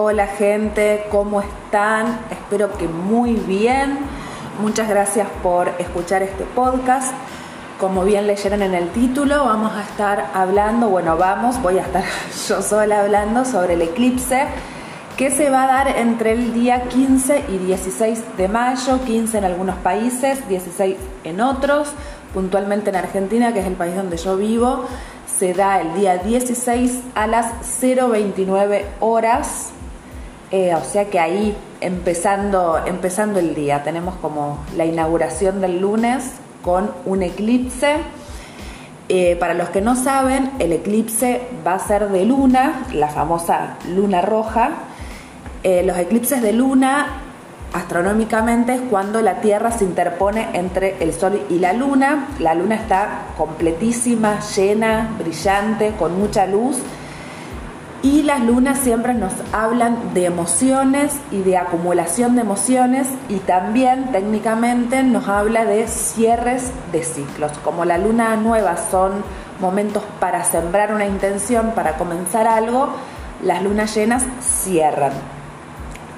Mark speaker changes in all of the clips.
Speaker 1: Hola gente, ¿cómo están? Espero que muy bien. Muchas gracias por escuchar este podcast. Como bien leyeron en el título, vamos a estar hablando, bueno, vamos, voy a estar yo sola hablando sobre el eclipse que se va a dar entre el día 15 y 16 de mayo, 15 en algunos países, 16 en otros, puntualmente en Argentina, que es el país donde yo vivo, se da el día 16 a las 029 horas, eh, o sea que ahí empezando, empezando el día, tenemos como la inauguración del lunes con un eclipse. Eh, para los que no saben, el eclipse va a ser de luna, la famosa luna roja, eh, los eclipses de luna astronómicamente es cuando la Tierra se interpone entre el Sol y la Luna. La Luna está completísima, llena, brillante, con mucha luz. Y las lunas siempre nos hablan de emociones y de acumulación de emociones y también técnicamente nos habla de cierres de ciclos. Como la luna nueva son momentos para sembrar una intención, para comenzar algo, las lunas llenas cierran.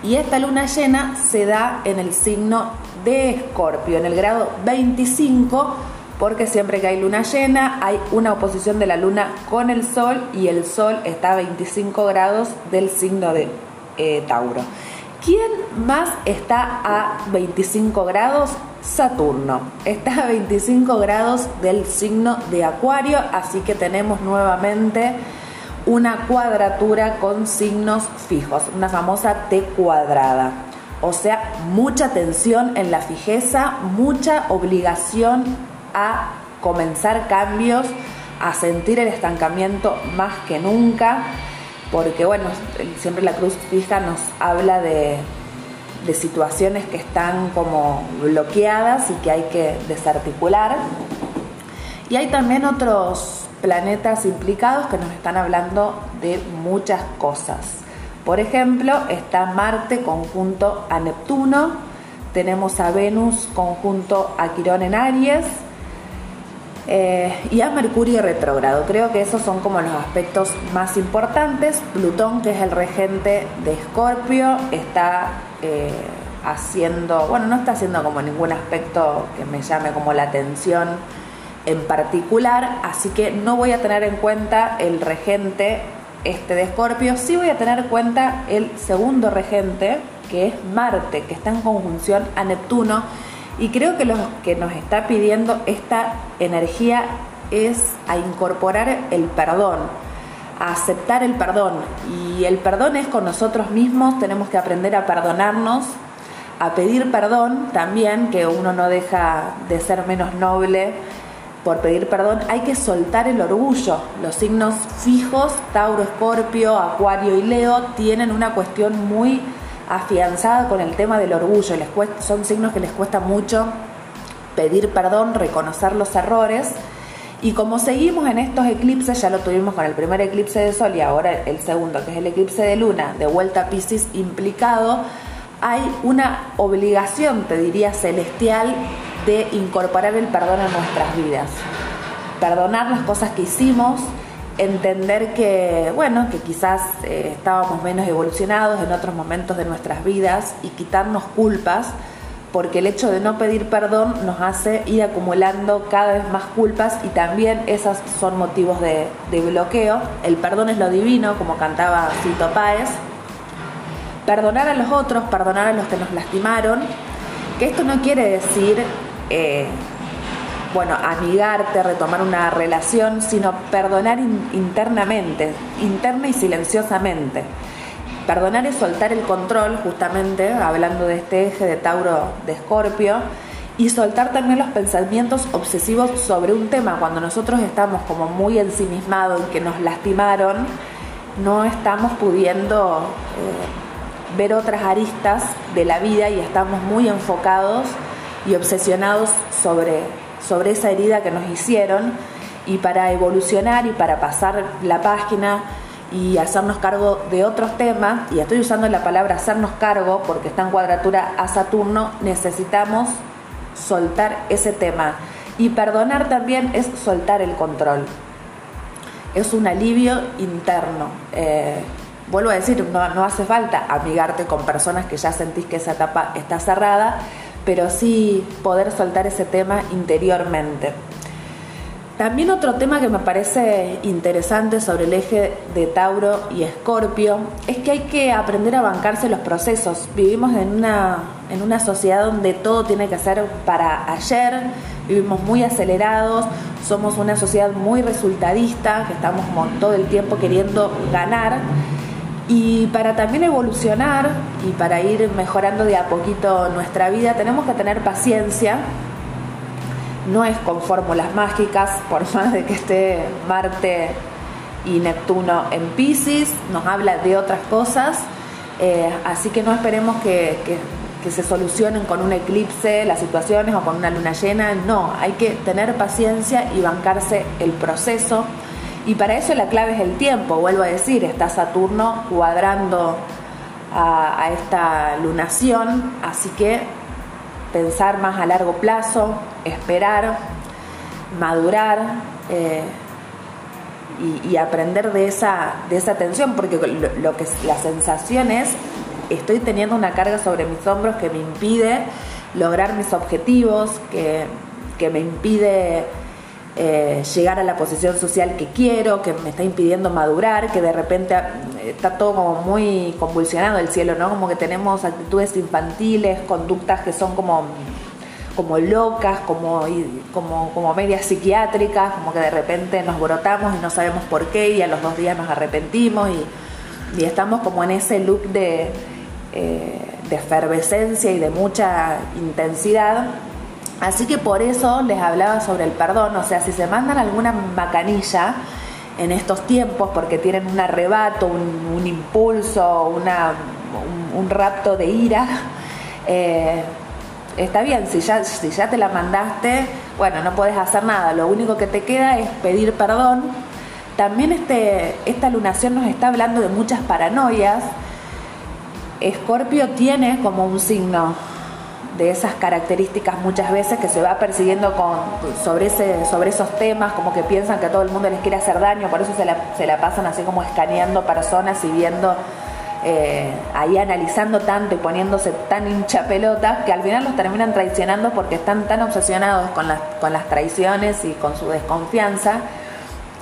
Speaker 1: Y esta luna llena se da en el signo de Escorpio, en el grado 25, porque siempre que hay luna llena hay una oposición de la luna con el sol y el sol está a 25 grados del signo de eh, Tauro. ¿Quién más está a 25 grados? Saturno. Está a 25 grados del signo de Acuario, así que tenemos nuevamente una cuadratura con signos fijos, una famosa T cuadrada. O sea, mucha tensión en la fijeza, mucha obligación a comenzar cambios, a sentir el estancamiento más que nunca, porque bueno, siempre la cruz fija nos habla de, de situaciones que están como bloqueadas y que hay que desarticular. Y hay también otros planetas implicados que nos están hablando de muchas cosas. Por ejemplo, está Marte conjunto a Neptuno, tenemos a Venus conjunto a Quirón en Aries eh, y a Mercurio retrógrado. Creo que esos son como los aspectos más importantes. Plutón, que es el regente de Escorpio, está eh, haciendo, bueno, no está haciendo como ningún aspecto que me llame como la atención en particular, así que no voy a tener en cuenta el regente este de Escorpio, sí voy a tener en cuenta el segundo regente, que es Marte, que está en conjunción a Neptuno, y creo que lo que nos está pidiendo esta energía es a incorporar el perdón, a aceptar el perdón, y el perdón es con nosotros mismos, tenemos que aprender a perdonarnos, a pedir perdón también, que uno no deja de ser menos noble, por pedir perdón, hay que soltar el orgullo. Los signos fijos, Tauro, Escorpio, Acuario y Leo, tienen una cuestión muy afianzada con el tema del orgullo. Les son signos que les cuesta mucho pedir perdón, reconocer los errores. Y como seguimos en estos eclipses, ya lo tuvimos con el primer eclipse de Sol y ahora el segundo, que es el eclipse de Luna, de vuelta a Pisces implicado, hay una obligación, te diría, celestial de incorporar el perdón en nuestras vidas. Perdonar las cosas que hicimos, entender que, bueno, que quizás eh, estábamos menos evolucionados en otros momentos de nuestras vidas y quitarnos culpas, porque el hecho de no pedir perdón nos hace ir acumulando cada vez más culpas y también esas son motivos de, bloqueo. El perdón es lo divino, como cantaba Cito Páez. Perdonar a los otros, perdonar a los que nos lastimaron, que esto no quiere decir eh, bueno, amigarte, retomar una relación, sino perdonar internamente, interna y silenciosamente. Perdonar es soltar el control, justamente, hablando de este eje de Tauro de Escorpio, y soltar también los pensamientos obsesivos sobre un tema. Cuando nosotros estamos como muy ensimismados y que nos lastimaron, no estamos pudiendo eh, ver otras aristas de la vida y estamos muy enfocados y obsesionados sobre, sobre esa herida que nos hicieron y para evolucionar y para pasar la página y hacernos cargo de otros temas, y estoy usando la palabra hacernos cargo porque está en cuadratura a Saturno, necesitamos soltar ese tema. Y perdonar también es soltar el control. Es un alivio interno. Eh, vuelvo a decir, no, no hace falta amigarte con personas que ya sentís que esa etapa está cerrada, pero sí poder soltar ese tema interiormente. También otro tema que me parece interesante sobre el eje de Tauro y Escorpio es que hay que aprender a bancarse los procesos. Vivimos en una, en una sociedad donde todo tiene que ser para ayer, vivimos muy acelerados, somos una sociedad muy resultadista, que estamos como todo el tiempo queriendo ganar. Y para también evolucionar y para ir mejorando de a poquito nuestra vida, tenemos que tener paciencia. No es con fórmulas mágicas, por más de que esté Marte y Neptuno en Pisces, nos habla de otras cosas, eh, así que no esperemos que, que, se solucionen con un eclipse las situaciones o con una luna llena, no, hay que tener paciencia y bancarse el proceso. Y para eso la clave es el tiempo, vuelvo a decir, está Saturno cuadrando a, esta lunación, así que pensar más a largo plazo, esperar, madurar eh, y, aprender de esa, de esa tensión, porque lo, que la sensación es, estoy teniendo una carga sobre mis hombros que me impide lograr mis objetivos, que, que me impide eh, llegar a la posición social que quiero, que me está impidiendo madurar, que de repente eh, está todo como muy convulsionado el cielo, ¿no? Como que tenemos actitudes infantiles, conductas que son como como locas, como, como, como medias psiquiátricas, como que de repente nos brotamos y no sabemos por qué y a los dos días nos arrepentimos y, estamos como en ese look de, eh, de efervescencia y de mucha intensidad Así que por eso les hablaba sobre el perdón, o sea, si se mandan alguna macanilla en estos tiempos porque tienen un arrebato, un, impulso, una, un, rapto de ira, eh, está bien, si ya, si ya te la mandaste, bueno, no puedes hacer nada, lo único que te queda es pedir perdón. También este, esta lunación nos está hablando de muchas paranoias. Escorpio tiene como un signo de esas características muchas veces que se va persiguiendo con, sobre, ese, sobre esos temas, como que piensan que a todo el mundo les quiere hacer daño, por eso se la, se la pasan así como escaneando personas y viendo, eh, ahí analizando tanto y poniéndose tan hincha pelota que al final los terminan traicionando porque están tan obsesionados con las, con las traiciones y con su desconfianza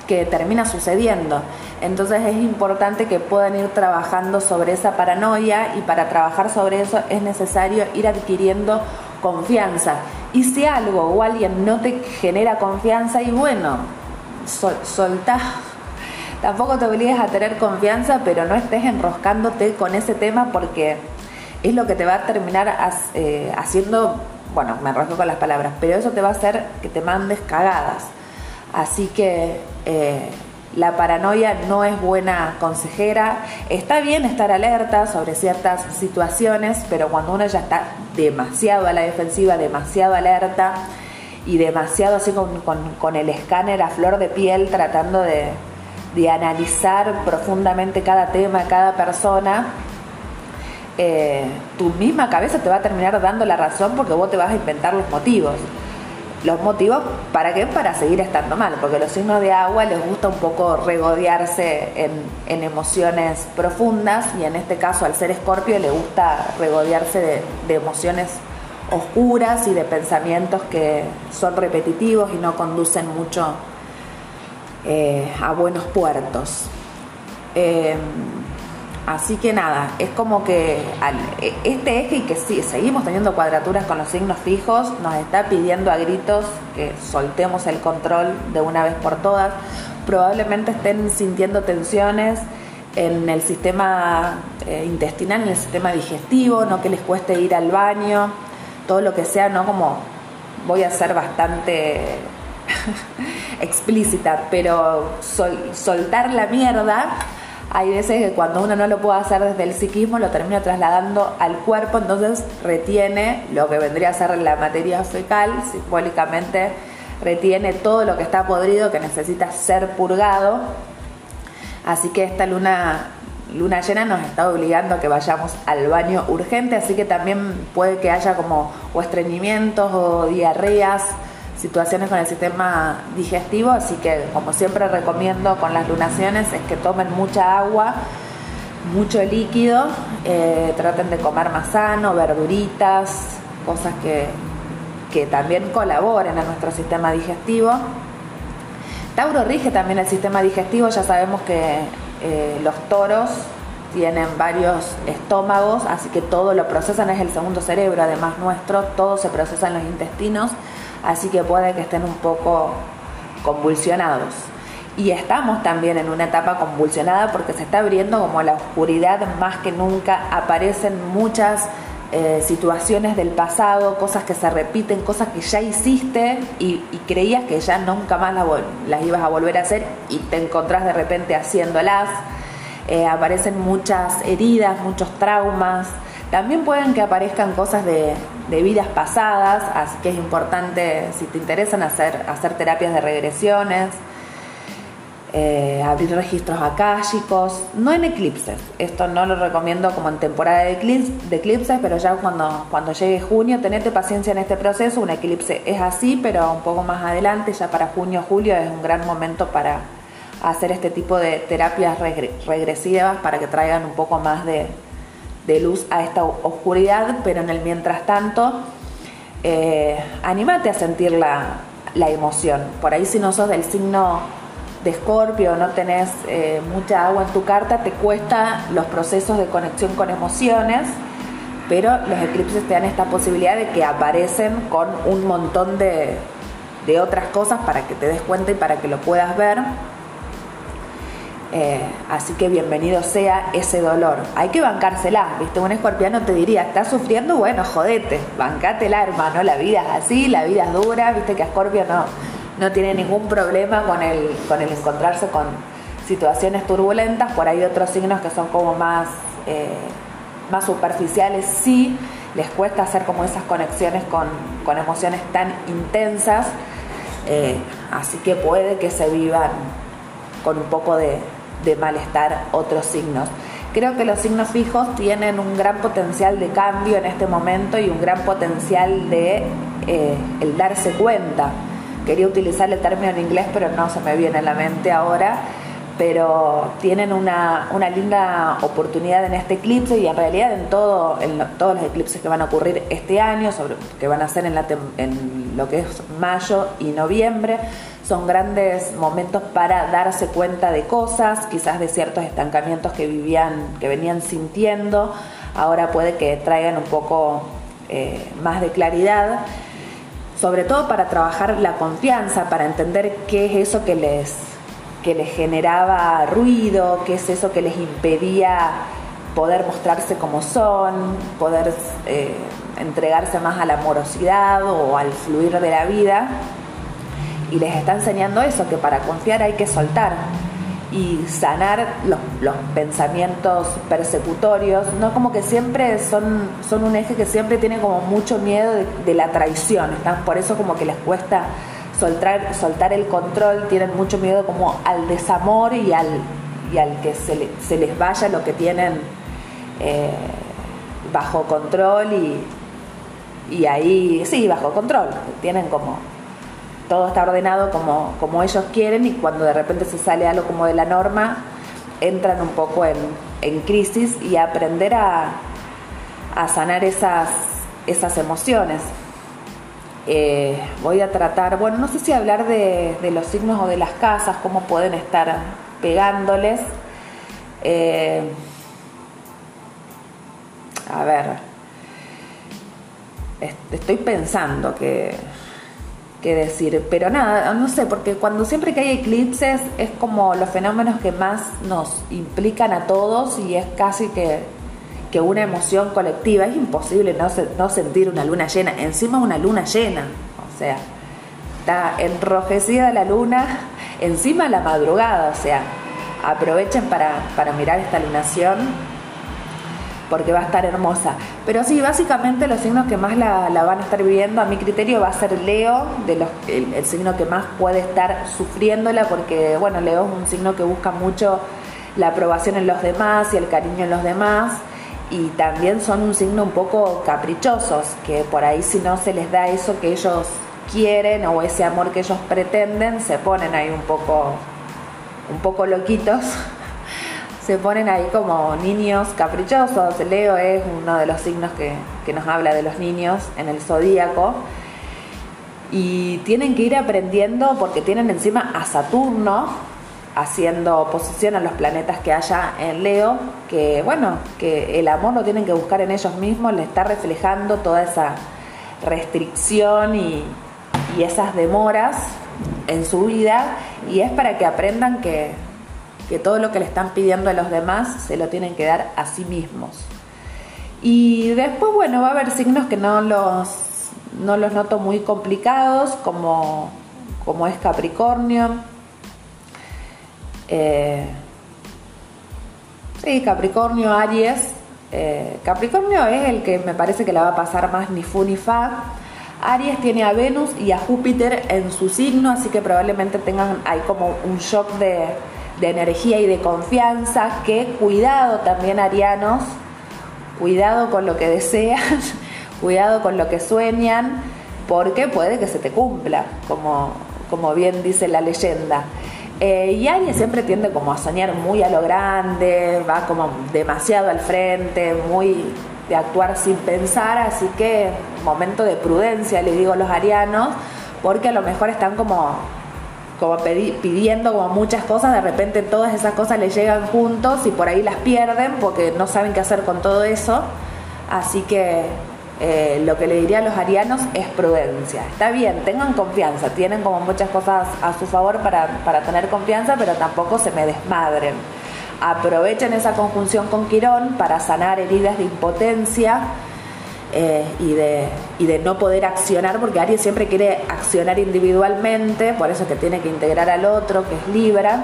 Speaker 1: que termina sucediendo. Entonces es importante que puedan ir trabajando sobre esa paranoia y para trabajar sobre eso es necesario ir adquiriendo confianza. Y si algo o alguien no te genera confianza, y bueno, sol, soltá. Tampoco te obligues a tener confianza, pero no estés enroscándote con ese tema porque es lo que te va a terminar eh, haciendo, bueno, me enrosco con las palabras, pero eso te va a hacer que te mandes cagadas. Así que eh, la paranoia no es buena consejera. Está bien estar alerta sobre ciertas situaciones, pero cuando uno ya está demasiado a la defensiva, demasiado alerta y demasiado así con, el escáner a flor de piel tratando de, analizar profundamente cada tema, cada persona, eh, tu misma cabeza te va a terminar dando la razón porque vos te vas a inventar los motivos. Los motivos, ¿para qué? Para seguir estando mal, porque los signos de agua les gusta un poco regodearse en, emociones profundas y en este caso al ser escorpio le gusta regodearse de, emociones oscuras y de pensamientos que son repetitivos y no conducen mucho eh, a buenos puertos. Eh, Así que nada, es como que e, este eje y que sí, seguimos teniendo cuadraturas con los signos fijos, nos está pidiendo a gritos que soltemos el control de una vez por todas. Probablemente estén sintiendo tensiones en el sistema eh, intestinal, en el sistema digestivo, no que les cueste ir al baño, todo lo que sea, no como voy a ser bastante explícita, pero soltar la mierda hay veces que cuando uno no lo puede hacer desde el psiquismo lo termina trasladando al cuerpo, entonces retiene lo que vendría a ser la materia fecal, simbólicamente retiene todo lo que está podrido que necesita ser purgado. Así que esta luna luna llena nos está obligando a que vayamos al baño urgente, así que también puede que haya como o estreñimientos o diarreas situaciones con el sistema digestivo, así que como siempre recomiendo con las lunaciones es que tomen mucha agua, mucho líquido, eh, traten de comer más sano, verduritas, cosas que, que también colaboren a nuestro sistema digestivo. Tauro rige también el sistema digestivo, ya sabemos que eh, los toros tienen varios estómagos, así que todo lo procesan, es el segundo cerebro, además nuestro, todo se procesa en los intestinos, así que puede que estén un poco convulsionados. Y estamos también en una etapa convulsionada porque se está abriendo como la oscuridad más que nunca, aparecen muchas eh, situaciones del pasado, cosas que se repiten, cosas que ya hiciste y, creías que ya nunca más las ibas a volver a hacer y te encontrás de repente haciéndolas. Eh, aparecen muchas heridas, muchos traumas. También pueden que aparezcan cosas de, vidas pasadas, así que es importante, si te interesan, hacer, hacer terapias de regresiones, eh, abrir registros akáshicos, no en eclipses. Esto no lo recomiendo como en temporada de, eclipses, pero ya cuando, cuando llegue junio, tenete paciencia en este proceso. Un eclipse es así, pero un poco más adelante, ya para junio, julio, es un gran momento para hacer este tipo de terapias regresivas para que traigan un poco más de, luz a esta oscuridad, pero en el mientras tanto, eh, animate a sentir la, emoción. Por ahí si no sos del signo de Escorpio, no tenés eh, mucha agua en tu carta, te cuesta los procesos de conexión con emociones, pero los eclipses te dan esta posibilidad de que aparecen con un montón de, de otras cosas para que te des cuenta y para que lo puedas ver. Eh, así que bienvenido sea ese dolor. Hay que bancársela, ¿viste? Un escorpiano te diría, ¿estás sufriendo? Bueno, jodete, bancátela, hermano. La vida es así, la vida es dura, ¿viste? Que Escorpio no, no tiene ningún problema con el, con el encontrarse con situaciones turbulentas. Por ahí otros signos que son como más, eh, más superficiales, sí les cuesta hacer como esas conexiones con, emociones tan intensas. Eh, así que puede que se vivan con un poco de, de malestar otros signos. Creo que los signos fijos tienen un gran potencial de cambio en este momento y un gran potencial de eh, el darse cuenta. Quería utilizar el término en inglés, pero no se me viene a la mente ahora. Pero tienen una, linda oportunidad en este eclipse y en realidad en, todo, en todos los eclipses que van a ocurrir este año, sobre, que van a ser en, la, en lo que es mayo y noviembre, son grandes momentos para darse cuenta de cosas, quizás de ciertos estancamientos que vivían, que venían sintiendo, ahora puede que traigan un poco eh, más de claridad, sobre todo para trabajar la confianza, para entender qué es eso que les, que les generaba ruido, qué es eso que les impedía poder mostrarse como son, poder eh, entregarse más a la amorosidad o al fluir de la vida y les está enseñando eso, que para confiar hay que soltar y sanar los, pensamientos persecutorios, no como que siempre son, son un eje que siempre tiene como mucho miedo de, la traición, ¿están? por eso como que les cuesta soltar, soltar el control, tienen mucho miedo como al desamor y al, y al que se, se les vaya lo que tienen eh, bajo control y, y ahí, sí, bajo control, tienen como todo está ordenado como, como ellos quieren y cuando de repente se sale algo como de la norma, entran un poco en, crisis y aprender a, sanar esas, esas emociones. Eh, voy a tratar, bueno, no sé si hablar de, los signos o de las casas, cómo pueden estar pegándoles. Eh, a ver, estoy pensando que que decir. Pero nada, no sé, porque cuando siempre que hay eclipses es como los fenómenos que más nos implican a todos y es casi que, que una emoción colectiva. Es imposible no, no sentir una luna llena, encima una luna llena. O sea, está enrojecida la luna, encima la madrugada. O sea, aprovechen para, para mirar esta lunación porque va a estar hermosa. Pero sí, básicamente los signos que más la, van a estar viviendo, a mi criterio, va a ser Leo, el, signo que más puede estar sufriéndola, porque bueno, Leo es un signo que busca mucho la aprobación en los demás y el cariño en los demás. Y también son un signo un poco caprichosos, que por ahí si no se les da eso que ellos quieren o ese amor que ellos pretenden, se ponen ahí un poco, un poco loquitos se ponen ahí como niños caprichosos. Leo es uno de los signos que, que nos habla de los niños en el zodíaco. Y tienen que ir aprendiendo porque tienen encima a Saturno haciendo oposición a los planetas que haya en Leo, que bueno, que el amor lo tienen que buscar en ellos mismos, le está reflejando toda esa restricción y, y esas demoras en su vida y es para que aprendan que, que todo lo que le están pidiendo a los demás se lo tienen que dar a sí mismos. Y después, bueno, va a haber signos que no los, no los noto muy complicados, como, como es Capricornio. Eh, sí, Capricornio, Aries. Eh, Capricornio es el que me parece que la va a pasar más ni fu ni fa. Aries tiene a Venus y a Júpiter en su signo, así que probablemente tengan ahí como un shock de, energía y de confianza, que cuidado también arianos, cuidado con lo que desean, cuidado con lo que sueñan, porque puede que se te cumpla, como, como bien dice la leyenda. Eh, y Aries siempre tiende como a soñar muy a lo grande, va como demasiado al frente, muy de actuar sin pensar, así que momento de prudencia, le digo a los arianos, porque a lo mejor están como, como pidiendo como muchas cosas, de repente todas esas cosas les llegan juntos y por ahí las pierden porque no saben qué hacer con todo eso, así que eh, lo que le diría a los arianos es prudencia. Está bien, tengan confianza, tienen como muchas cosas a su favor para, para tener confianza, pero tampoco se me desmadren aprovechen esa conjunción con Quirón para sanar heridas de impotencia eh, y, de, y de no poder accionar, porque Aries siempre quiere accionar individualmente, por eso es que tiene que integrar al otro, que es Libra.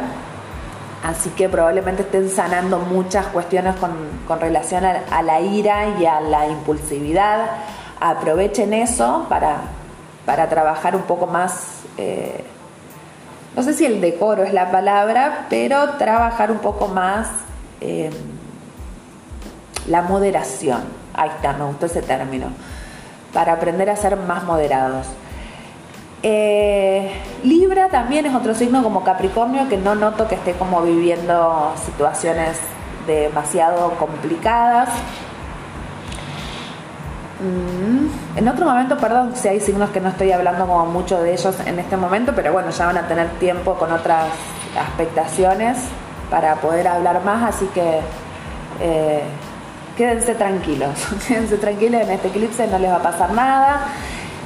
Speaker 1: Así que probablemente estén sanando muchas cuestiones con, relación a, la ira y a la impulsividad. Aprovechen eso para, para trabajar un poco más eh, no sé si el decoro es la palabra, pero trabajar un poco más eh, la moderación. Ahí está, me gustó ese término. Para aprender a ser más moderados. Eh, Libra también es otro signo como Capricornio que no noto que esté como viviendo situaciones demasiado complicadas. Mm, en otro momento, perdón si hay signos que no estoy hablando como mucho de ellos en este momento, pero bueno, ya van a tener tiempo con otras expectaciones para poder hablar más, así que eh, quédense tranquilos, quédense tranquilos en este eclipse, no les va a pasar nada.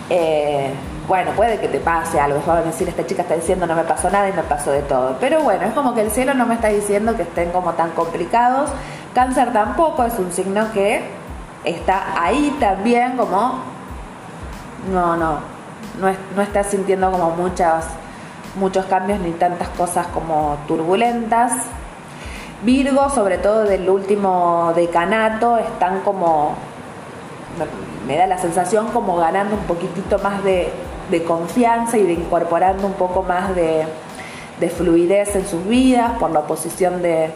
Speaker 1: Eh, bueno, puede que te pase algo, van a decir, esta chica está diciendo no me pasó nada y me pasó de todo. Pero bueno, es como que el cielo no me está diciendo que estén como tan complicados. Cáncer tampoco es un signo que está ahí también como, no, no, no, está sintiendo como muchas, muchos cambios ni tantas cosas como turbulentas. Virgo, sobre todo del último decanato, están como, me da la sensación como ganando un poquitito más de, confianza y de incorporando un poco más de, de fluidez en sus vidas por la oposición de,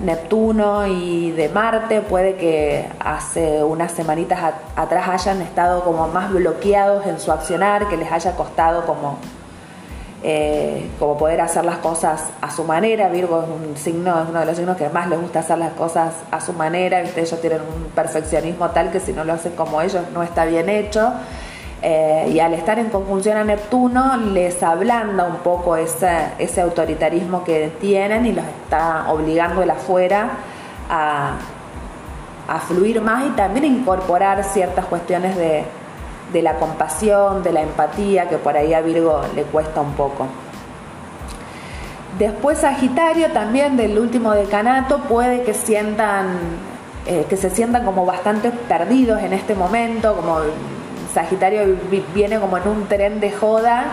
Speaker 1: Neptuno y de Marte, puede que hace unas semanitas atrás hayan estado como más bloqueados en su accionar, que les haya costado como, eh, como poder hacer las cosas a su manera. Virgo es un signo, es uno de los signos que más les gusta hacer las cosas a su manera, ellos tienen un perfeccionismo tal que si no lo hacen como ellos no está bien hecho. Eh, y al estar en conjunción a Neptuno les ablanda un poco ese, ese autoritarismo que tienen y los está obligando el afuera a, a fluir más y también a incorporar ciertas cuestiones de, de la compasión, de la empatía, que por ahí a Virgo le cuesta un poco. Después Sagitario también del último decanato puede que sientan eh, que se sientan como bastante perdidos en este momento, como Sagitario viene como en un tren de joda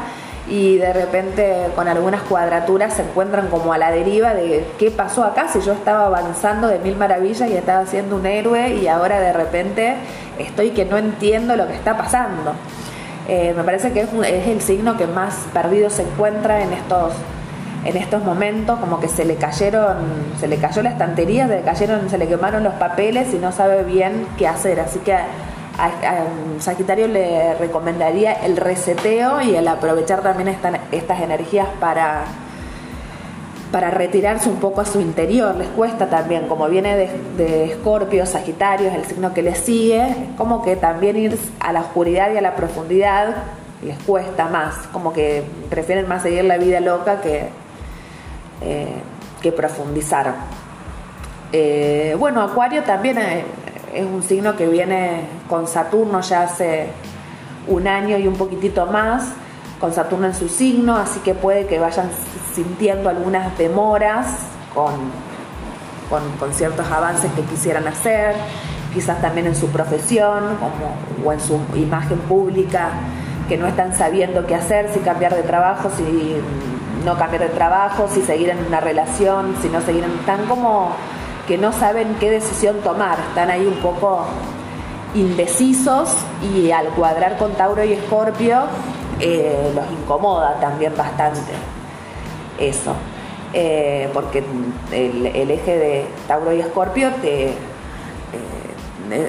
Speaker 1: y de repente con algunas cuadraturas se encuentran como a la deriva de qué pasó acá si yo estaba avanzando de mil maravillas y estaba siendo un héroe y ahora de repente estoy que no entiendo lo que está pasando. Eh, me parece que es, es, el signo que más perdido se encuentra en estos en estos momentos como que se le cayeron se le cayó la estantería se le cayeron se le quemaron los papeles y no sabe bien qué hacer así que a, Sagitario le recomendaría el reseteo y el aprovechar también estas energías para, para retirarse un poco a su interior. Les cuesta también, como viene de Escorpio, Sagitario, es el signo que les sigue, como que también ir a la oscuridad y a la profundidad les cuesta más, como que prefieren más seguir la vida loca que, eh, que profundizar. Eh, bueno, Acuario también eh, es un signo que viene con Saturno ya hace un año y un poquitito más, con Saturno en su signo, así que puede que vayan sintiendo algunas demoras con, con, ciertos avances que quisieran hacer, quizás también en su profesión o en su imagen pública, que no están sabiendo qué hacer, si cambiar de trabajo, si no cambiar de trabajo, si seguir en una relación, si no seguir en... Están como que no saben qué decisión tomar, están ahí un poco indecisos y al cuadrar con Tauro y Escorpio eh, los incomoda también bastante eso. Eh, porque el, eje de Tauro y Escorpio te, eh,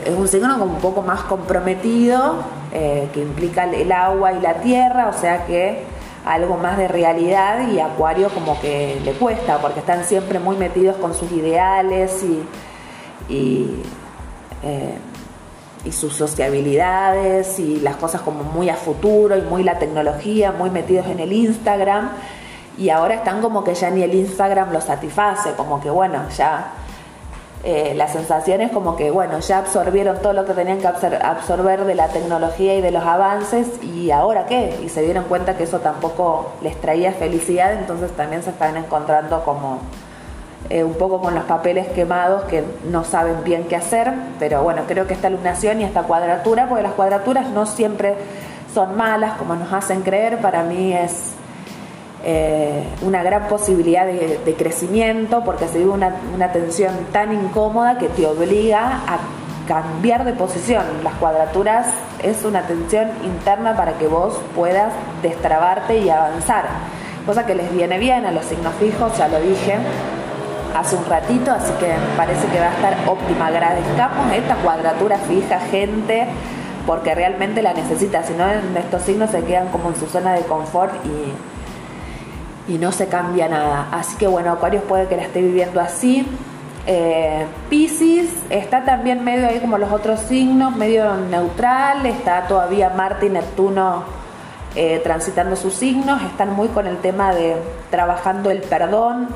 Speaker 1: es un signo como un poco más comprometido, que implica el agua y la tierra, o sea que algo más de realidad y Acuario como que le cuesta, porque están siempre muy metidos con sus ideales y, eh, sus sociabilidades y las cosas como muy a futuro y muy la tecnología, muy metidos en el Instagram y ahora están como que ya ni el Instagram los satisface, como que bueno, ya eh, la sensación es como que, bueno, ya absorbieron todo lo que tenían que absorber de la tecnología y de los avances y ahora qué? Y se dieron cuenta que eso tampoco les traía felicidad, entonces también se están encontrando como eh, un poco con los papeles quemados que no saben bien qué hacer, pero bueno, creo que esta lunación y esta cuadratura, porque las cuadraturas no siempre son malas como nos hacen creer, para mí es eh, una gran posibilidad de, crecimiento porque se vive una, tensión tan incómoda que te obliga a cambiar de posición. Las cuadraturas es una tensión interna para que vos puedas destrabarte y avanzar, cosa que les viene bien a los signos fijos, ya lo dije hace un ratito, así que parece que va a estar óptima. Agradezcamos esta cuadratura fija, gente, porque realmente la necesita, si no estos signos se quedan como en su zona de confort y y no se cambia nada. Así que bueno, Acuarios puede que la esté viviendo así. Eh, Pisces está también medio ahí como los otros signos, medio neutral, está todavía Marte y Neptuno eh, transitando sus signos, están muy con el tema de trabajando el perdón,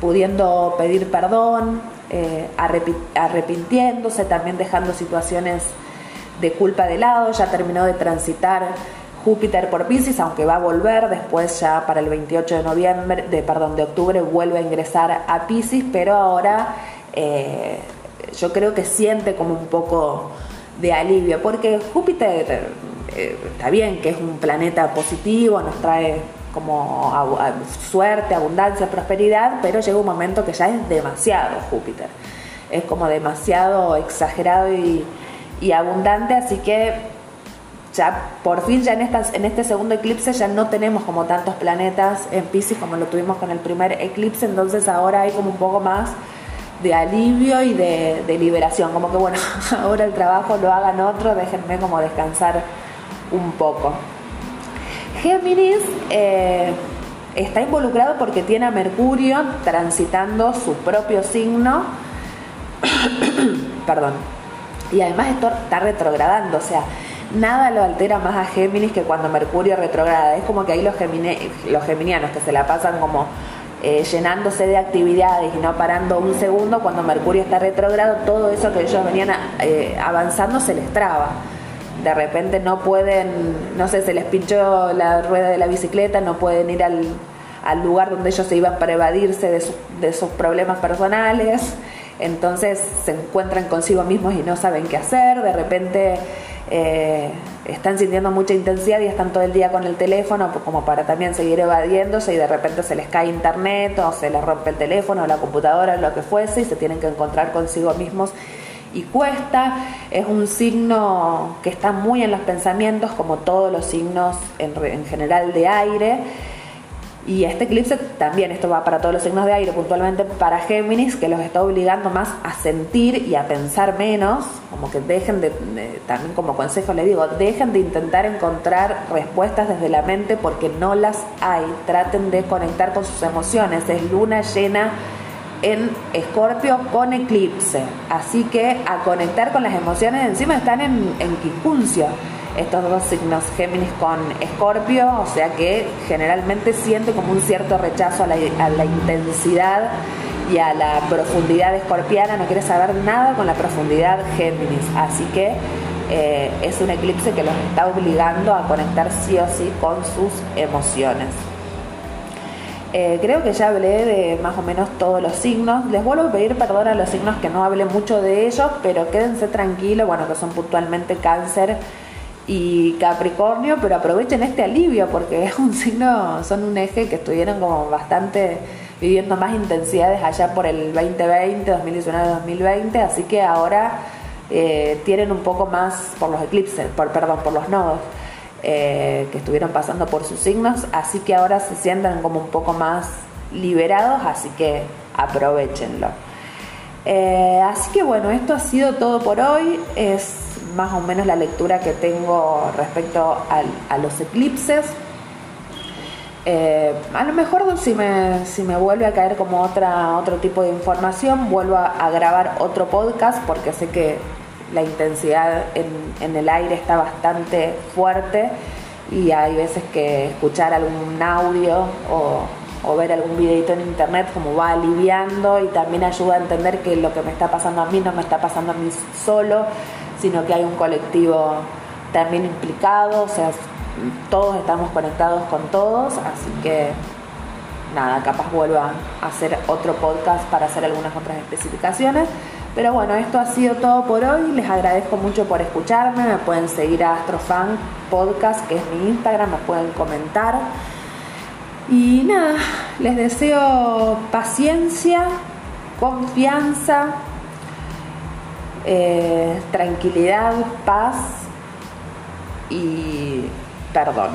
Speaker 1: pudiendo pedir perdón, eh, arrepintiéndose, también dejando situaciones de culpa de lado, ya terminó de transitar Júpiter por Pisces, aunque va a volver después ya para el 28 de noviembre, de, perdón, de octubre vuelve a ingresar a Pisces, pero ahora eh, yo creo que siente como un poco de alivio, porque Júpiter eh, está bien que es un planeta positivo, nos trae como suerte, abundancia, prosperidad, pero llega un momento que ya es demasiado Júpiter, es como demasiado exagerado y, abundante, así que ya por fin ya en, en este segundo eclipse ya no tenemos como tantos planetas en Pisces como lo tuvimos con el primer eclipse, entonces ahora hay como un poco más de alivio y de, liberación, como que bueno, ahora el trabajo lo hagan otro, déjenme como descansar un poco. Géminis eh, está involucrado porque tiene a Mercurio transitando su propio signo, perdón, y además está retrogradando, o sea, nada lo altera más a Géminis que cuando Mercurio retrograda. Es como que ahí los, los geminianos que se la pasan como eh, llenándose de actividades y no parando un segundo, cuando Mercurio está retrogrado, todo eso que ellos venían eh, avanzando se les traba. De repente no pueden, no sé, se les pinchó la rueda de la bicicleta, no pueden ir al, lugar donde ellos se iban para evadirse de, de sus problemas personales. Entonces se encuentran consigo mismos y no saben qué hacer. De repente eh, están sintiendo mucha intensidad y están todo el día con el teléfono como para también seguir evadiéndose y de repente se les cae internet o se les rompe el teléfono o la computadora o lo que fuese y se tienen que encontrar consigo mismos y cuesta. Es un signo que está muy en los pensamientos como todos los signos en, en general de aire Y este eclipse también, esto va para todos los signos de aire, puntualmente para Géminis, que los está obligando más a sentir y a pensar menos, como que dejen de, también como consejo le digo, dejen de intentar encontrar respuestas desde la mente porque no las hay, traten de conectar con sus emociones, es luna llena en Escorpio con eclipse, así que a conectar con las emociones, encima están en, en estos dos signos, Géminis con Escorpio, o sea que generalmente siente como un cierto rechazo a la, intensidad y a la profundidad escorpiana, no quiere saber nada con la profundidad Géminis, así que eh, es un eclipse que los está obligando a conectar sí o sí con sus emociones. Eh, creo que ya hablé de más o menos todos los signos. Les vuelvo a pedir perdón a los signos que no hablé mucho de ellos, pero quédense tranquilos, bueno, que son puntualmente cáncer y Capricornio, pero aprovechen este alivio porque es un signo, son un eje que estuvieron como bastante viviendo más intensidades allá por el 2020, 2019-2020, así que ahora eh, tienen un poco más por los eclipses, por, perdón, por los nodos eh, que estuvieron pasando por sus signos, así que ahora se sienten como un poco más liberados, así que aprovechenlo. Eh, así que bueno, esto ha sido todo por hoy. Es más o menos la lectura que tengo respecto a los eclipses. Eh, a lo mejor si me, si me vuelve a caer como otra, otro tipo de información, vuelvo a, grabar otro podcast porque sé que la intensidad en, el aire está bastante fuerte y hay veces que escuchar algún audio o, o ver algún videito en internet como va aliviando y también ayuda a entender que lo que me está pasando a mí no me está pasando a mí solo, sino que hay un colectivo también implicado, o sea, todos estamos conectados con todos, así que nada, capaz vuelvo a hacer otro podcast para hacer algunas otras especificaciones. Pero bueno, esto ha sido todo por hoy. Les agradezco mucho por escucharme. Me pueden seguir a Astrofan Podcast, que es mi Instagram, me pueden comentar. Y nada, les deseo paciencia, confianza eh, tranquilidad, paz y perdón.